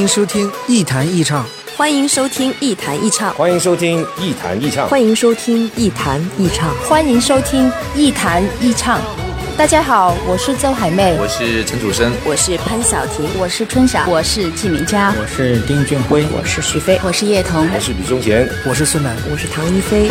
迎收听一弹一唱，欢迎收听一弹一唱，欢迎收听一弹一唱，欢迎收听一弹一唱，欢迎收听一弹一唱。大家好，我是周海媚，我是陈楚生，我是潘晓婷，我是春霞，我是纪明佳，我是丁俊晖，我是徐飞，我是叶童，我是李宗贤，我是孙楠，我是唐一菲。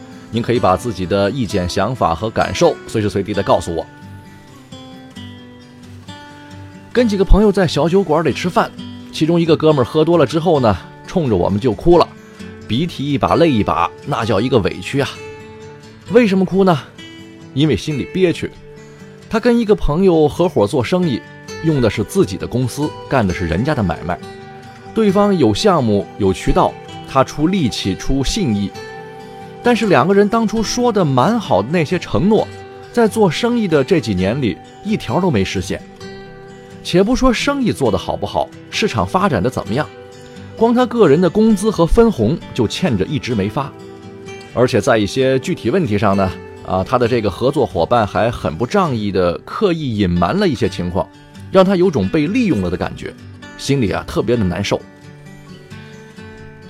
您可以把自己的意见、想法和感受随时随地的告诉我。跟几个朋友在小酒馆里吃饭，其中一个哥们儿喝多了之后呢，冲着我们就哭了，鼻涕一把泪一把，那叫一个委屈啊！为什么哭呢？因为心里憋屈。他跟一个朋友合伙做生意，用的是自己的公司，干的是人家的买卖。对方有项目有渠道，他出力气出信义。但是两个人当初说的蛮好的那些承诺，在做生意的这几年里，一条都没实现。且不说生意做得好不好，市场发展的怎么样，光他个人的工资和分红就欠着一直没发。而且在一些具体问题上呢，啊，他的这个合作伙伴还很不仗义的刻意隐瞒了一些情况，让他有种被利用了的感觉，心里啊特别的难受。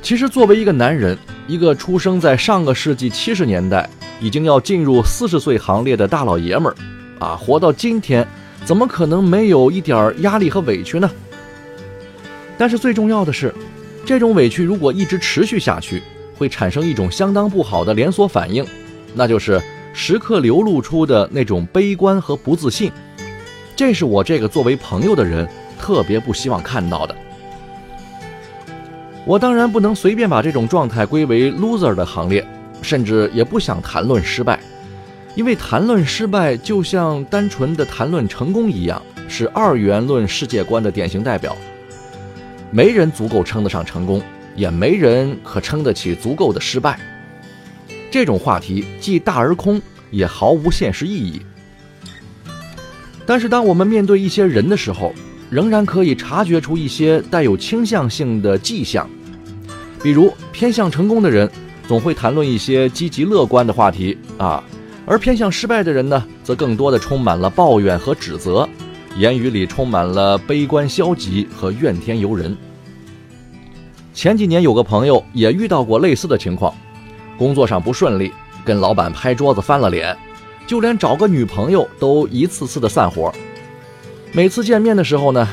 其实作为一个男人，一个出生在上个世纪七十年代，已经要进入四十岁行列的大老爷们儿，啊，活到今天，怎么可能没有一点压力和委屈呢？但是最重要的是，这种委屈如果一直持续下去，会产生一种相当不好的连锁反应，那就是时刻流露出的那种悲观和不自信。这是我这个作为朋友的人特别不希望看到的。我当然不能随便把这种状态归为 loser 的行列，甚至也不想谈论失败，因为谈论失败就像单纯的谈论成功一样，是二元论世界观的典型代表。没人足够称得上成功，也没人可称得起足够的失败。这种话题既大而空，也毫无现实意义。但是当我们面对一些人的时候，仍然可以察觉出一些带有倾向性的迹象，比如偏向成功的人总会谈论一些积极乐观的话题啊，而偏向失败的人呢，则更多的充满了抱怨和指责，言语里充满了悲观消极和怨天尤人。前几年有个朋友也遇到过类似的情况，工作上不顺利，跟老板拍桌子翻了脸，就连找个女朋友都一次次的散伙。每次见面的时候呢，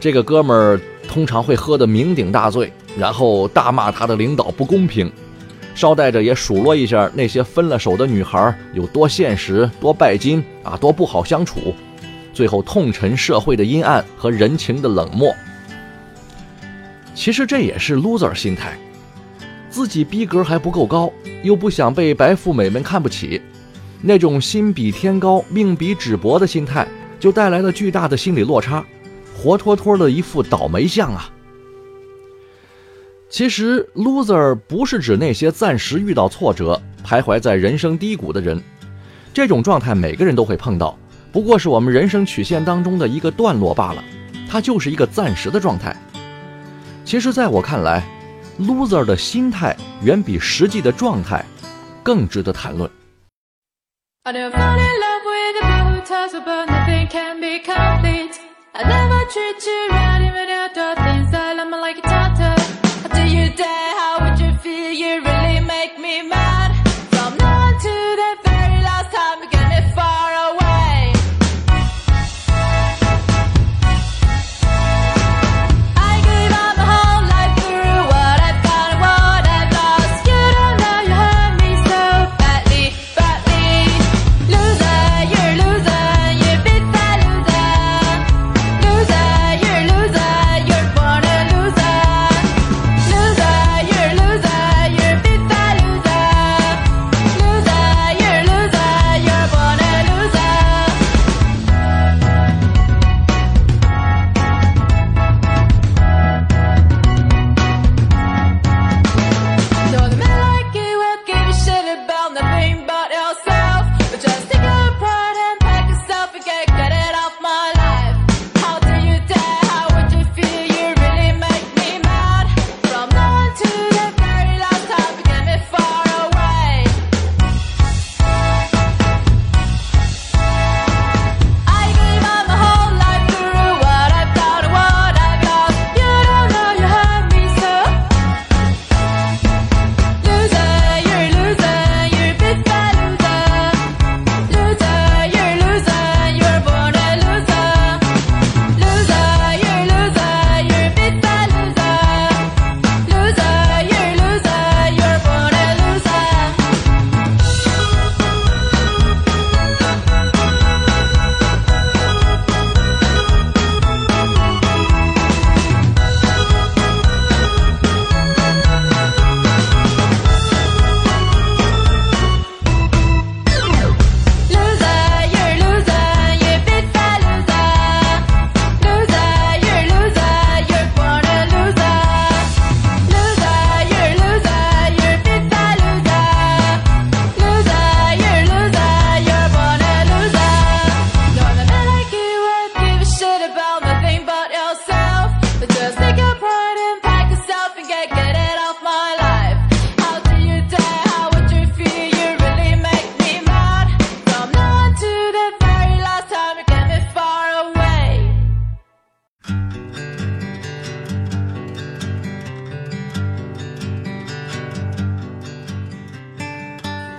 这个哥们儿通常会喝得酩酊大醉，然后大骂他的领导不公平，捎带着也数落一下那些分了手的女孩有多现实、多拜金啊、多不好相处，最后痛陈社会的阴暗和人情的冷漠。其实这也是 loser 心态，自己逼格还不够高，又不想被白富美们看不起，那种心比天高、命比纸薄的心态。就带来了巨大的心理落差，活脱脱的一副倒霉相啊！其实，loser 不是指那些暂时遇到挫折、徘徊在人生低谷的人，这种状态每个人都会碰到，不过是我们人生曲线当中的一个段落罢了，它就是一个暂时的状态。其实，在我看来，loser 的心态远比实际的状态更值得谈论。But nothing can be complete. I never treat you right even after things I love like a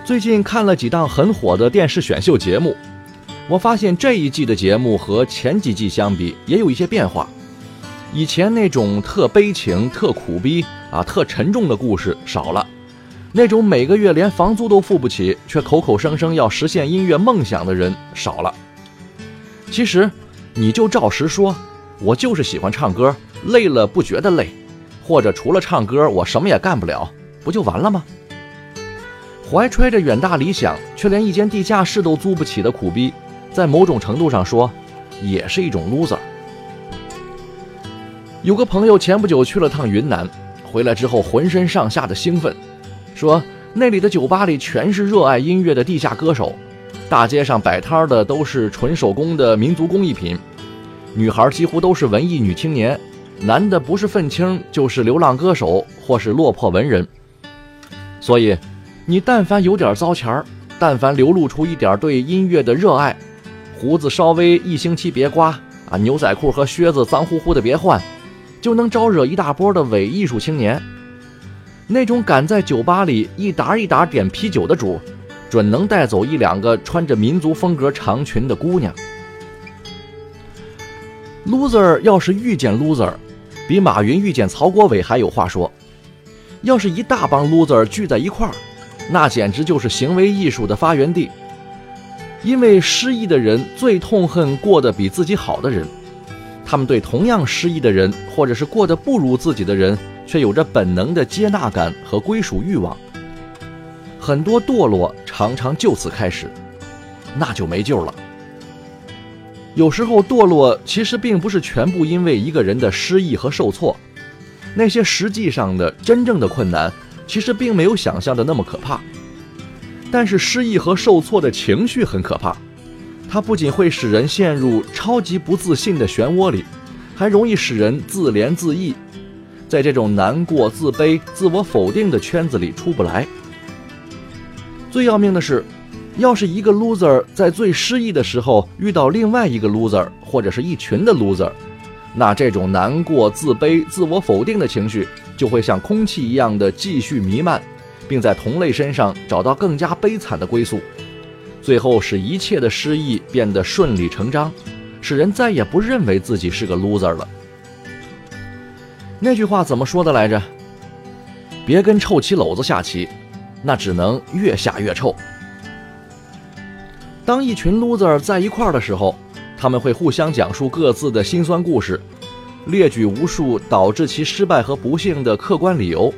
最近看了几档很火的电视选秀节目，我发现这一季的节目和前几季相比也有一些变化。以前那种特悲情、特苦逼啊、特沉重的故事少了，那种每个月连房租都付不起却口口声声要实现音乐梦想的人少了。其实，你就照实说，我就是喜欢唱歌，累了不觉得累，或者除了唱歌我什么也干不了，不就完了吗？怀揣着远大理想，却连一间地下室都租不起的苦逼，在某种程度上说，也是一种 loser。有个朋友前不久去了趟云南，回来之后浑身上下的兴奋，说那里的酒吧里全是热爱音乐的地下歌手，大街上摆摊的都是纯手工的民族工艺品，女孩几乎都是文艺女青年，男的不是愤青就是流浪歌手或是落魄文人，所以。你但凡有点糟钱儿，但凡流露出一点对音乐的热爱，胡子稍微一星期别刮啊，牛仔裤和靴子脏乎乎的别换，就能招惹一大波的伪艺术青年。那种敢在酒吧里一打一打点啤酒的主，准能带走一两个穿着民族风格长裙的姑娘。loser 要是遇见 loser，比马云遇见曹国伟还有话说。要是一大帮 loser 聚在一块儿。那简直就是行为艺术的发源地，因为失意的人最痛恨过得比自己好的人，他们对同样失意的人，或者是过得不如自己的人，却有着本能的接纳感和归属欲望。很多堕落常常就此开始，那就没救了。有时候堕落其实并不是全部因为一个人的失意和受挫，那些实际上的真正的困难。其实并没有想象的那么可怕，但是失意和受挫的情绪很可怕，它不仅会使人陷入超级不自信的漩涡里，还容易使人自怜自艾，在这种难过、自卑、自我否定的圈子里出不来。最要命的是，要是一个 loser 在最失意的时候遇到另外一个 loser，或者是一群的 loser，那这种难过、自卑、自我否定的情绪。就会像空气一样的继续弥漫，并在同类身上找到更加悲惨的归宿，最后使一切的失意变得顺理成章，使人再也不认为自己是个 loser 了。那句话怎么说的来着？别跟臭棋篓子下棋，那只能越下越臭。当一群 loser 在一块儿的时候，他们会互相讲述各自的辛酸故事。列举无数导致其失败和不幸的客观理由，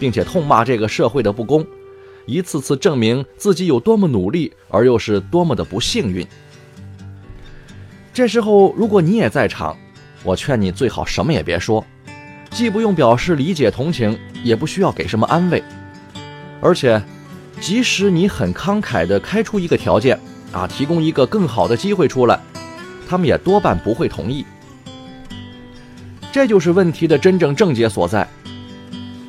并且痛骂这个社会的不公，一次次证明自己有多么努力，而又是多么的不幸运。这时候，如果你也在场，我劝你最好什么也别说，既不用表示理解同情，也不需要给什么安慰。而且，即使你很慷慨地开出一个条件，啊，提供一个更好的机会出来，他们也多半不会同意。这就是问题的真正症结所在。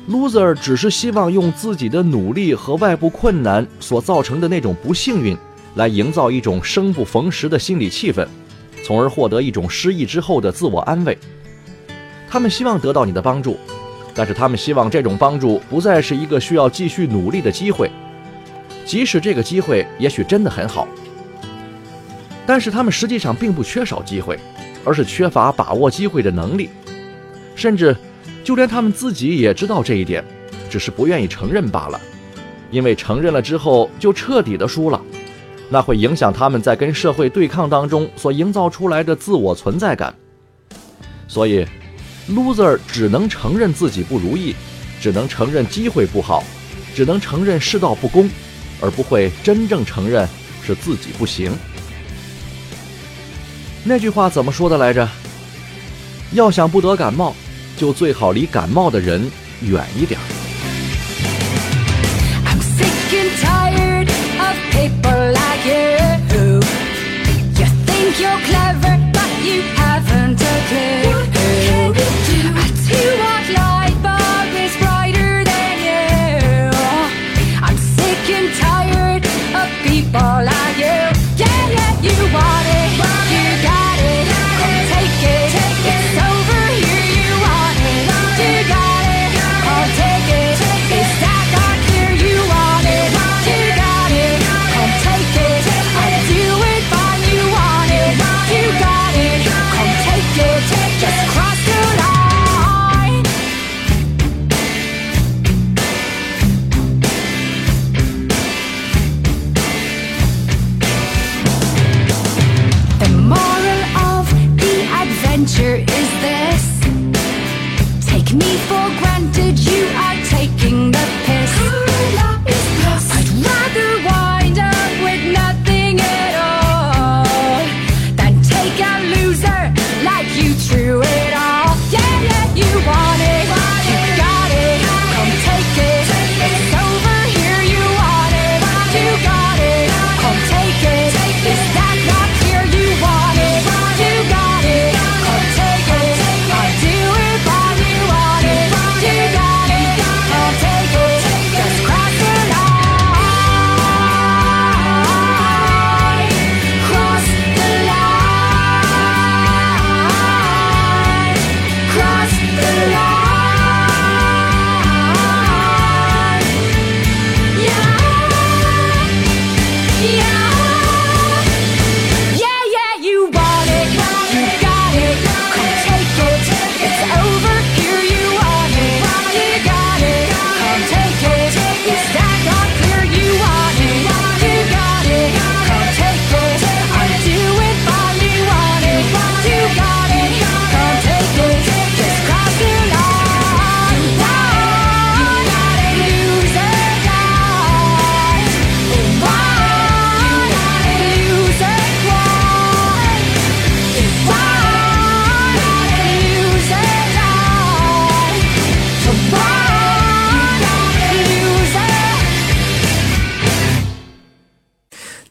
Loser 只是希望用自己的努力和外部困难所造成的那种不幸运，来营造一种生不逢时的心理气氛，从而获得一种失意之后的自我安慰。他们希望得到你的帮助，但是他们希望这种帮助不再是一个需要继续努力的机会，即使这个机会也许真的很好，但是他们实际上并不缺少机会，而是缺乏把握机会的能力。甚至，就连他们自己也知道这一点，只是不愿意承认罢了。因为承认了之后，就彻底的输了，那会影响他们在跟社会对抗当中所营造出来的自我存在感。所以，loser 只能承认自己不如意，只能承认机会不好，只能承认世道不公，而不会真正承认是自己不行。那句话怎么说的来着？要想不得感冒。就最好离感冒的人远一点。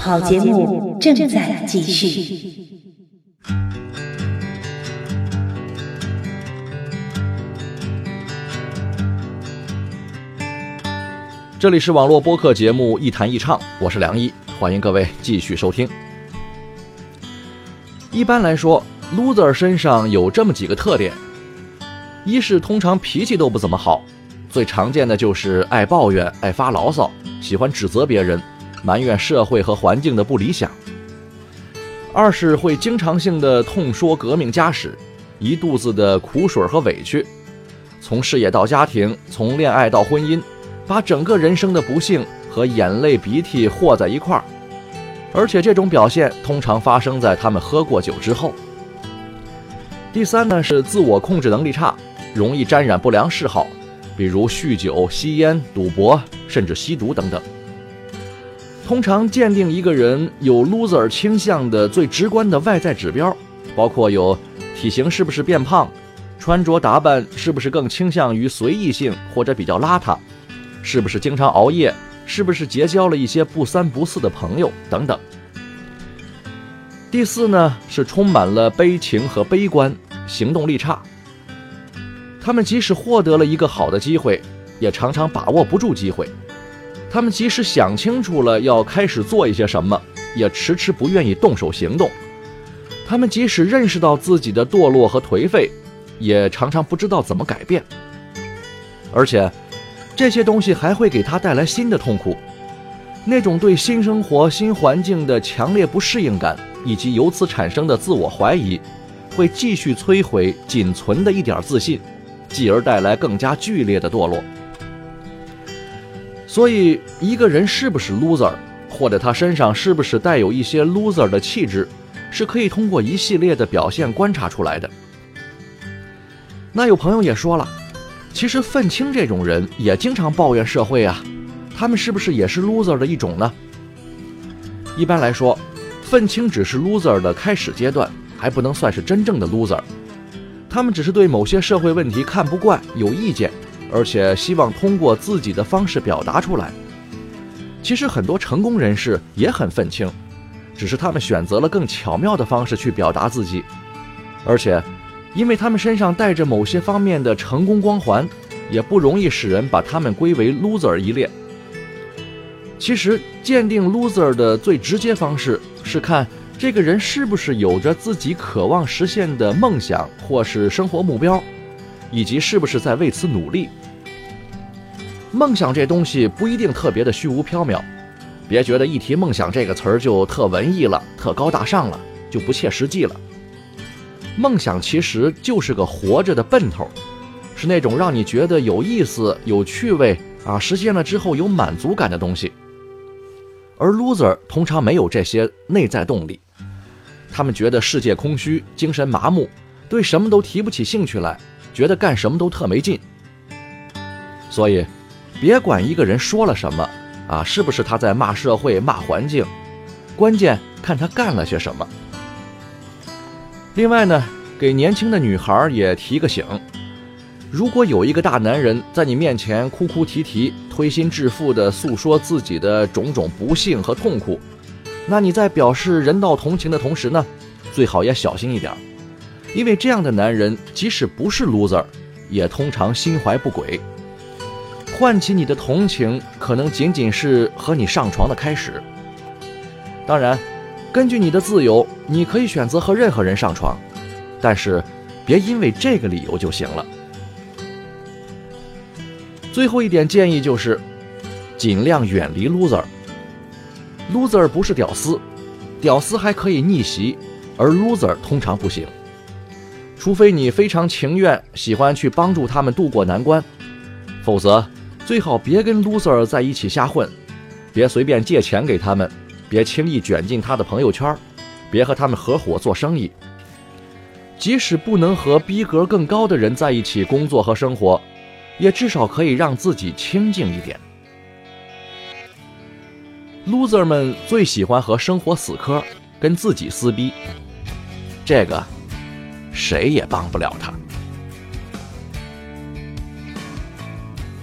好节目正在继续。这里是网络播客节目《一谈一唱》，我是梁一，欢迎各位继续收听。一般来说，loser 身上有这么几个特点：一是通常脾气都不怎么好，最常见的就是爱抱怨、爱发牢骚，喜欢指责别人，埋怨社会和环境的不理想；二是会经常性的痛说革命家史，一肚子的苦水和委屈，从事业到家庭，从恋爱到婚姻。把整个人生的不幸和眼泪鼻涕和在一块儿，而且这种表现通常发生在他们喝过酒之后。第三呢是自我控制能力差，容易沾染不良嗜好，比如酗酒、吸烟、赌博，甚至吸毒等等。通常鉴定一个人有 loser 倾向的最直观的外在指标，包括有体型是不是变胖，穿着打扮是不是更倾向于随意性或者比较邋遢。是不是经常熬夜？是不是结交了一些不三不四的朋友等等？第四呢，是充满了悲情和悲观，行动力差。他们即使获得了一个好的机会，也常常把握不住机会。他们即使想清楚了要开始做一些什么，也迟迟不愿意动手行动。他们即使认识到自己的堕落和颓废，也常常不知道怎么改变。而且。这些东西还会给他带来新的痛苦，那种对新生活、新环境的强烈不适应感，以及由此产生的自我怀疑，会继续摧毁仅存的一点自信，继而带来更加剧烈的堕落。所以，一个人是不是 loser，或者他身上是不是带有一些 loser 的气质，是可以通过一系列的表现观察出来的。那有朋友也说了。其实愤青这种人也经常抱怨社会啊，他们是不是也是 loser 的一种呢？一般来说，愤青只是 loser 的开始阶段，还不能算是真正的 loser。他们只是对某些社会问题看不惯、有意见，而且希望通过自己的方式表达出来。其实很多成功人士也很愤青，只是他们选择了更巧妙的方式去表达自己，而且。因为他们身上带着某些方面的成功光环，也不容易使人把他们归为 loser 一列。其实，鉴定 loser 的最直接方式是看这个人是不是有着自己渴望实现的梦想或是生活目标，以及是不是在为此努力。梦想这东西不一定特别的虚无缥缈，别觉得一提梦想这个词儿就特文艺了、特高大上了，就不切实际了。梦想其实就是个活着的奔头，是那种让你觉得有意思、有趣味啊，实现了之后有满足感的东西。而 loser 通常没有这些内在动力，他们觉得世界空虚、精神麻木，对什么都提不起兴趣来，觉得干什么都特没劲。所以，别管一个人说了什么啊，是不是他在骂社会、骂环境，关键看他干了些什么。另外呢，给年轻的女孩也提个醒：如果有一个大男人在你面前哭哭啼啼、推心置腹地诉说自己的种种不幸和痛苦，那你在表示人道同情的同时呢，最好也小心一点，因为这样的男人即使不是 loser，也通常心怀不轨。唤起你的同情，可能仅仅是和你上床的开始。当然。根据你的自由，你可以选择和任何人上床，但是别因为这个理由就行了。最后一点建议就是，尽量远离 loser。loser 不是屌丝，屌丝还可以逆袭，而 loser 通常不行。除非你非常情愿喜欢去帮助他们渡过难关，否则最好别跟 loser 在一起瞎混，别随便借钱给他们。别轻易卷进他的朋友圈，别和他们合伙做生意。即使不能和逼格更高的人在一起工作和生活，也至少可以让自己清静一点。loser 们最喜欢和生活死磕，跟自己撕逼，这个谁也帮不了他。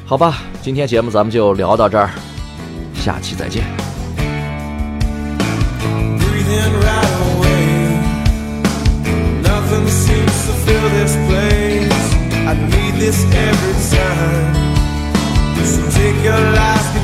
好吧，今天节目咱们就聊到这儿，下期再见。breathing right away. Nothing seems to fill this place. I need this every time. So take your life.